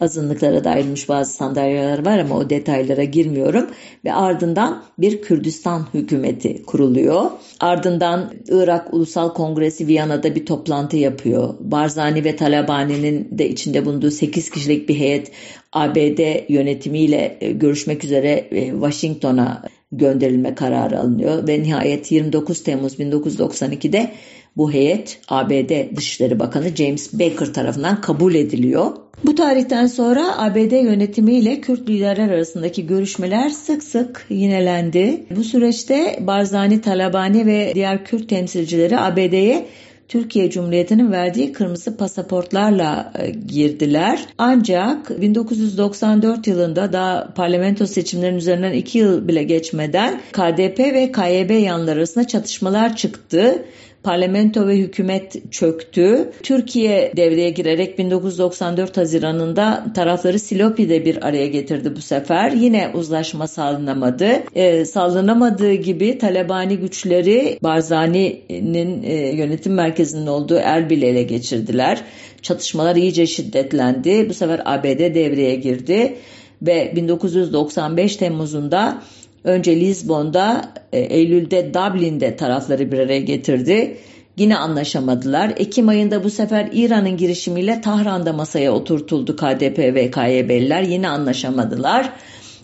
Azınlıklara da ayrılmış bazı sandalyeler var ama o detaylara girmiyorum. Ve ardından bir Kürdistan hükümeti kuruluyor. Ardından Irak Ulusal Kongresi Viyana'da bir toplantı yapıyor. Barzani ve Talabani'nin de içinde bulunduğu 8 kişilik bir heyet ABD yönetimiyle e, görüşmek üzere e, Washington'a gönderilme kararı alınıyor ve nihayet 29 Temmuz 1992'de bu heyet ABD Dışişleri Bakanı James Baker tarafından kabul ediliyor. Bu tarihten sonra ABD yönetimiyle Kürt liderler arasındaki görüşmeler sık sık yinelendi. Bu süreçte Barzani, Talabani ve diğer Kürt temsilcileri ABD'ye Türkiye Cumhuriyeti'nin verdiği kırmızı pasaportlarla e, girdiler. Ancak 1994 yılında daha parlamento seçimlerinin üzerinden 2 yıl bile geçmeden KDP ve KYB yanları arasında çatışmalar çıktı parlamento ve hükümet çöktü. Türkiye devreye girerek 1994 Haziran'ında tarafları Silopi'de bir araya getirdi bu sefer. Yine uzlaşma sağlanamadı. E, sağlanamadığı gibi Talabani güçleri Barzani'nin e, yönetim merkezinin olduğu Erbil'i ele geçirdiler. Çatışmalar iyice şiddetlendi. Bu sefer ABD devreye girdi ve 1995 Temmuz'unda Önce Lizbon'da, e, Eylül'de Dublin'de tarafları bir araya getirdi. Yine anlaşamadılar. Ekim ayında bu sefer İran'ın girişimiyle Tahran'da masaya oturtuldu KDP ve KYB'liler. Yine anlaşamadılar.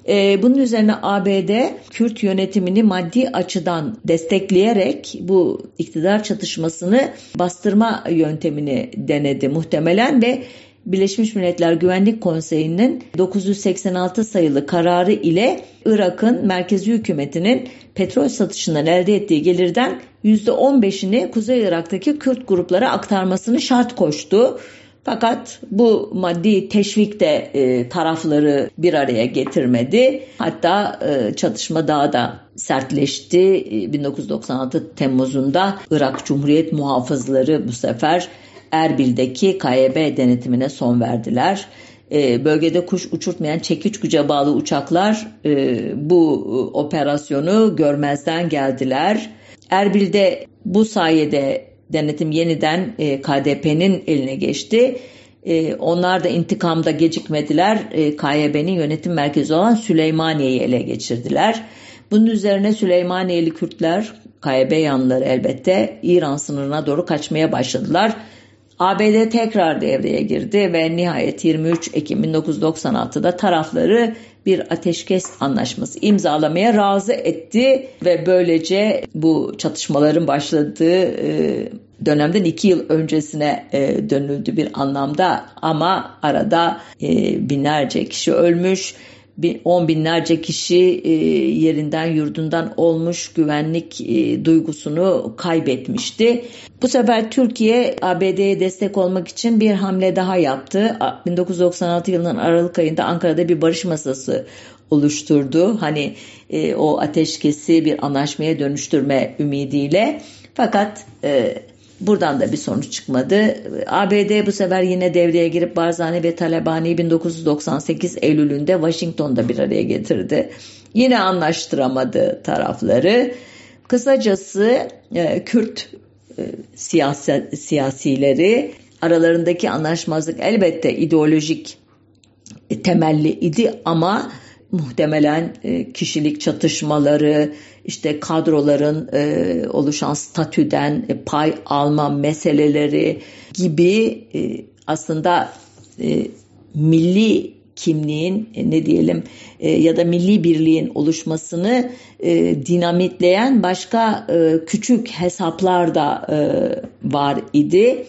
E, bunun üzerine ABD Kürt yönetimini maddi açıdan destekleyerek bu iktidar çatışmasını bastırma yöntemini denedi muhtemelen ve Birleşmiş Milletler Güvenlik Konseyi'nin 986 sayılı kararı ile Irak'ın merkezi hükümetinin petrol satışından elde ettiği gelirden %15'ini Kuzey Irak'taki Kürt gruplara aktarmasını şart koştu. Fakat bu maddi teşvik de e, tarafları bir araya getirmedi. Hatta e, çatışma daha da sertleşti. E, 1996 Temmuz'unda Irak Cumhuriyet Muhafızları bu sefer Erbil'deki KYB denetimine son verdiler. E, bölgede kuş uçurtmayan çekiç güce bağlı uçaklar e, bu operasyonu görmezden geldiler. Erbil'de bu sayede denetim yeniden e, KDP'nin eline geçti. E, onlar da intikamda gecikmediler. E, KYB'nin yönetim merkezi olan Süleymaniye'yi ele geçirdiler. Bunun üzerine Süleymaniyeli Kürtler, KYB yanlıları elbette İran sınırına doğru kaçmaya başladılar. ABD tekrar devreye girdi ve nihayet 23 Ekim 1996'da tarafları bir ateşkes anlaşması imzalamaya razı etti ve böylece bu çatışmaların başladığı e, dönemden iki yıl öncesine e, dönüldü bir anlamda. Ama arada e, binlerce kişi ölmüş on binlerce kişi e, yerinden yurdundan olmuş güvenlik e, duygusunu kaybetmişti. Bu sefer Türkiye ABD'ye destek olmak için bir hamle daha yaptı. 1996 yılının Aralık ayında Ankara'da bir barış masası oluşturdu. Hani e, o ateşkesi bir anlaşmaya dönüştürme ümidiyle. Fakat Buradan da bir sonuç çıkmadı. ABD bu sefer yine devreye girip Barzani ve Talabani 1998 Eylül'ünde Washington'da bir araya getirdi. Yine anlaştıramadı tarafları. Kısacası e, Kürt e, siyasi, siyasileri aralarındaki anlaşmazlık elbette ideolojik e, temelli idi ama muhtemelen e, kişilik çatışmaları, işte kadroların e, oluşan statüden e, pay alma meseleleri gibi aslında milli kimliğin ne diyelim ya da milli birliğin oluşmasını dinamitleyen başka küçük hesaplar da var idi.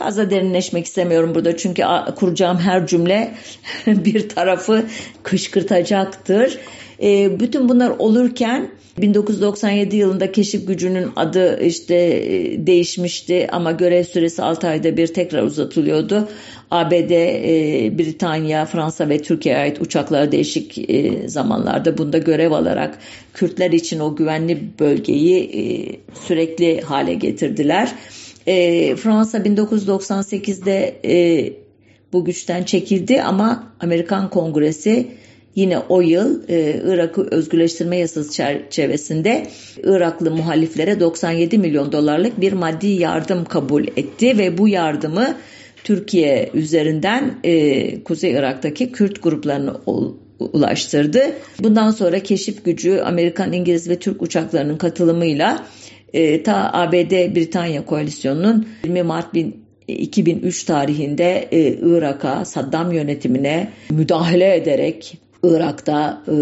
Fazla derinleşmek istemiyorum burada çünkü kuracağım her cümle bir tarafı kışkırtacaktır. E, bütün bunlar olurken 1997 yılında keşif gücünün adı işte e, değişmişti ama görev süresi 6 ayda bir tekrar uzatılıyordu. ABD, e, Britanya, Fransa ve Türkiye'ye ait uçaklar değişik e, zamanlarda bunda görev alarak Kürtler için o güvenli bölgeyi sürekli hale getirdiler. Fransa 1998'de bu güçten çekildi ama Amerikan Kongresi Yine o yıl e, Irak'ı özgürleştirme yasası çerçevesinde Iraklı muhaliflere 97 milyon dolarlık bir maddi yardım kabul etti ve bu yardımı Türkiye üzerinden e, Kuzey Irak'taki Kürt gruplarına ulaştırdı. Bundan sonra keşif gücü Amerikan, İngiliz ve Türk uçaklarının katılımıyla e, ta ABD Britanya koalisyonunun 20 Mart 2003 tarihinde e, Irak'a Saddam yönetimine müdahale ederek Irak'ta e,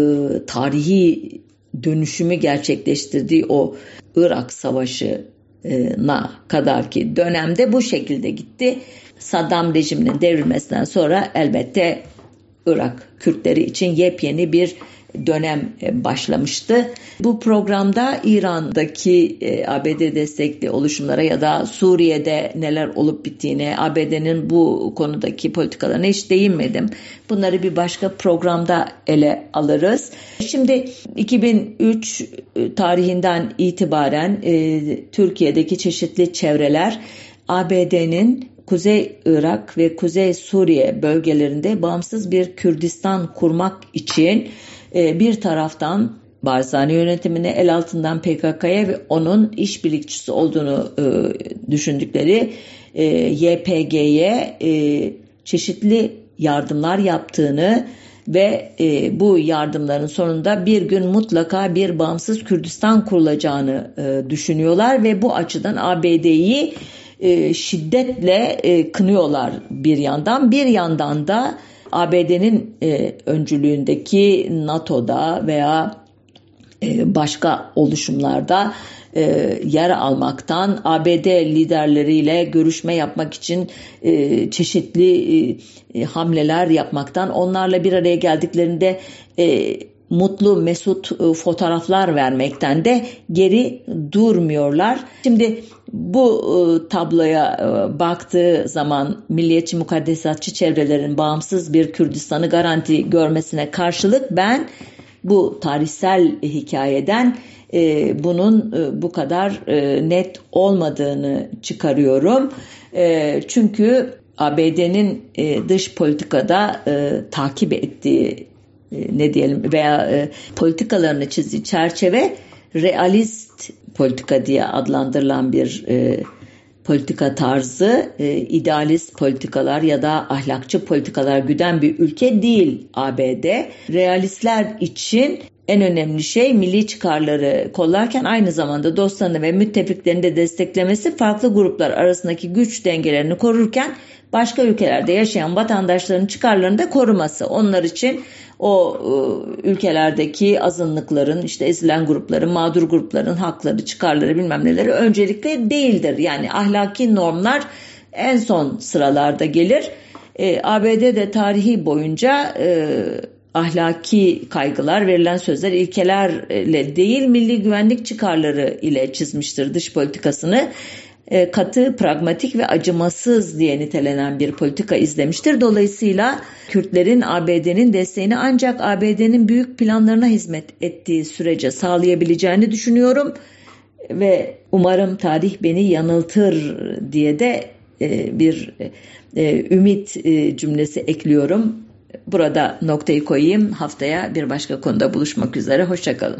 tarihi dönüşümü gerçekleştirdiği o Irak Savaşı'na kadar ki dönemde bu şekilde gitti. Saddam rejiminin devrilmesinden sonra elbette Irak Kürtleri için yepyeni bir dönem e, başlamıştı. Bu programda İran'daki e, ABD destekli oluşumlara ya da Suriye'de neler olup bittiğine, ABD'nin bu konudaki politikalarına hiç değinmedim. Bunları bir başka programda ele alırız. Şimdi 2003 e, tarihinden itibaren Türkiye'deki çeşitli çevreler ABD'nin Kuzey Irak ve Kuzey Suriye bölgelerinde bağımsız bir Kürdistan kurmak için bir taraftan Barzani yönetimine el altından PKK'ya ve onun işbirlikçisi olduğunu e, düşündükleri e, YPG'ye çeşitli yardımlar yaptığını ve e, bu yardımların sonunda bir gün mutlaka bir bağımsız Kürdistan kurulacağını e, düşünüyorlar ve bu açıdan ABD'yi e, şiddetle e, kınıyorlar bir yandan. Bir yandan da ABD'nin e, öncülüğündeki NATO'da veya e, başka oluşumlarda e, yer almaktan ABD liderleriyle görüşme yapmak için e, çeşitli e, hamleler yapmaktan onlarla bir araya geldiklerinde e, mutlu mesut e, fotoğraflar vermekten de geri durmuyorlar. Şimdi bu e, tabloya e, baktığı zaman milliyetçi mukaddesatçı çevrelerin bağımsız bir Kürdistan'ı garanti görmesine karşılık ben bu tarihsel hikayeden bunun bu kadar net olmadığını çıkarıyorum. Çünkü ABD'nin dış politikada takip ettiği ne diyelim veya e, politikalarını çizdiği çerçeve realist politika diye adlandırılan bir e, politika tarzı, e, idealist politikalar ya da ahlakçı politikalar güden bir ülke değil ABD. Realistler için en önemli şey milli çıkarları kollarken aynı zamanda dostlarını ve müttefiklerini de desteklemesi farklı gruplar arasındaki güç dengelerini korurken başka ülkelerde yaşayan vatandaşların çıkarlarını da koruması. Onlar için o e, ülkelerdeki azınlıkların işte ezilen grupların, mağdur grupların hakları, çıkarları bilmem neleri öncelikle değildir. Yani ahlaki normlar en son sıralarda gelir. E, ABD'de tarihi boyunca e, ahlaki kaygılar, verilen sözler ilkelerle değil milli güvenlik çıkarları ile çizmiştir dış politikasını. E, katı, pragmatik ve acımasız diye nitelenen bir politika izlemiştir. Dolayısıyla Kürtlerin ABD'nin desteğini ancak ABD'nin büyük planlarına hizmet ettiği sürece sağlayabileceğini düşünüyorum ve umarım tarih beni yanıltır diye de e, bir e, ümit cümlesi ekliyorum. Burada noktayı koyayım. Haftaya bir başka konuda buluşmak üzere. Hoşçakalın.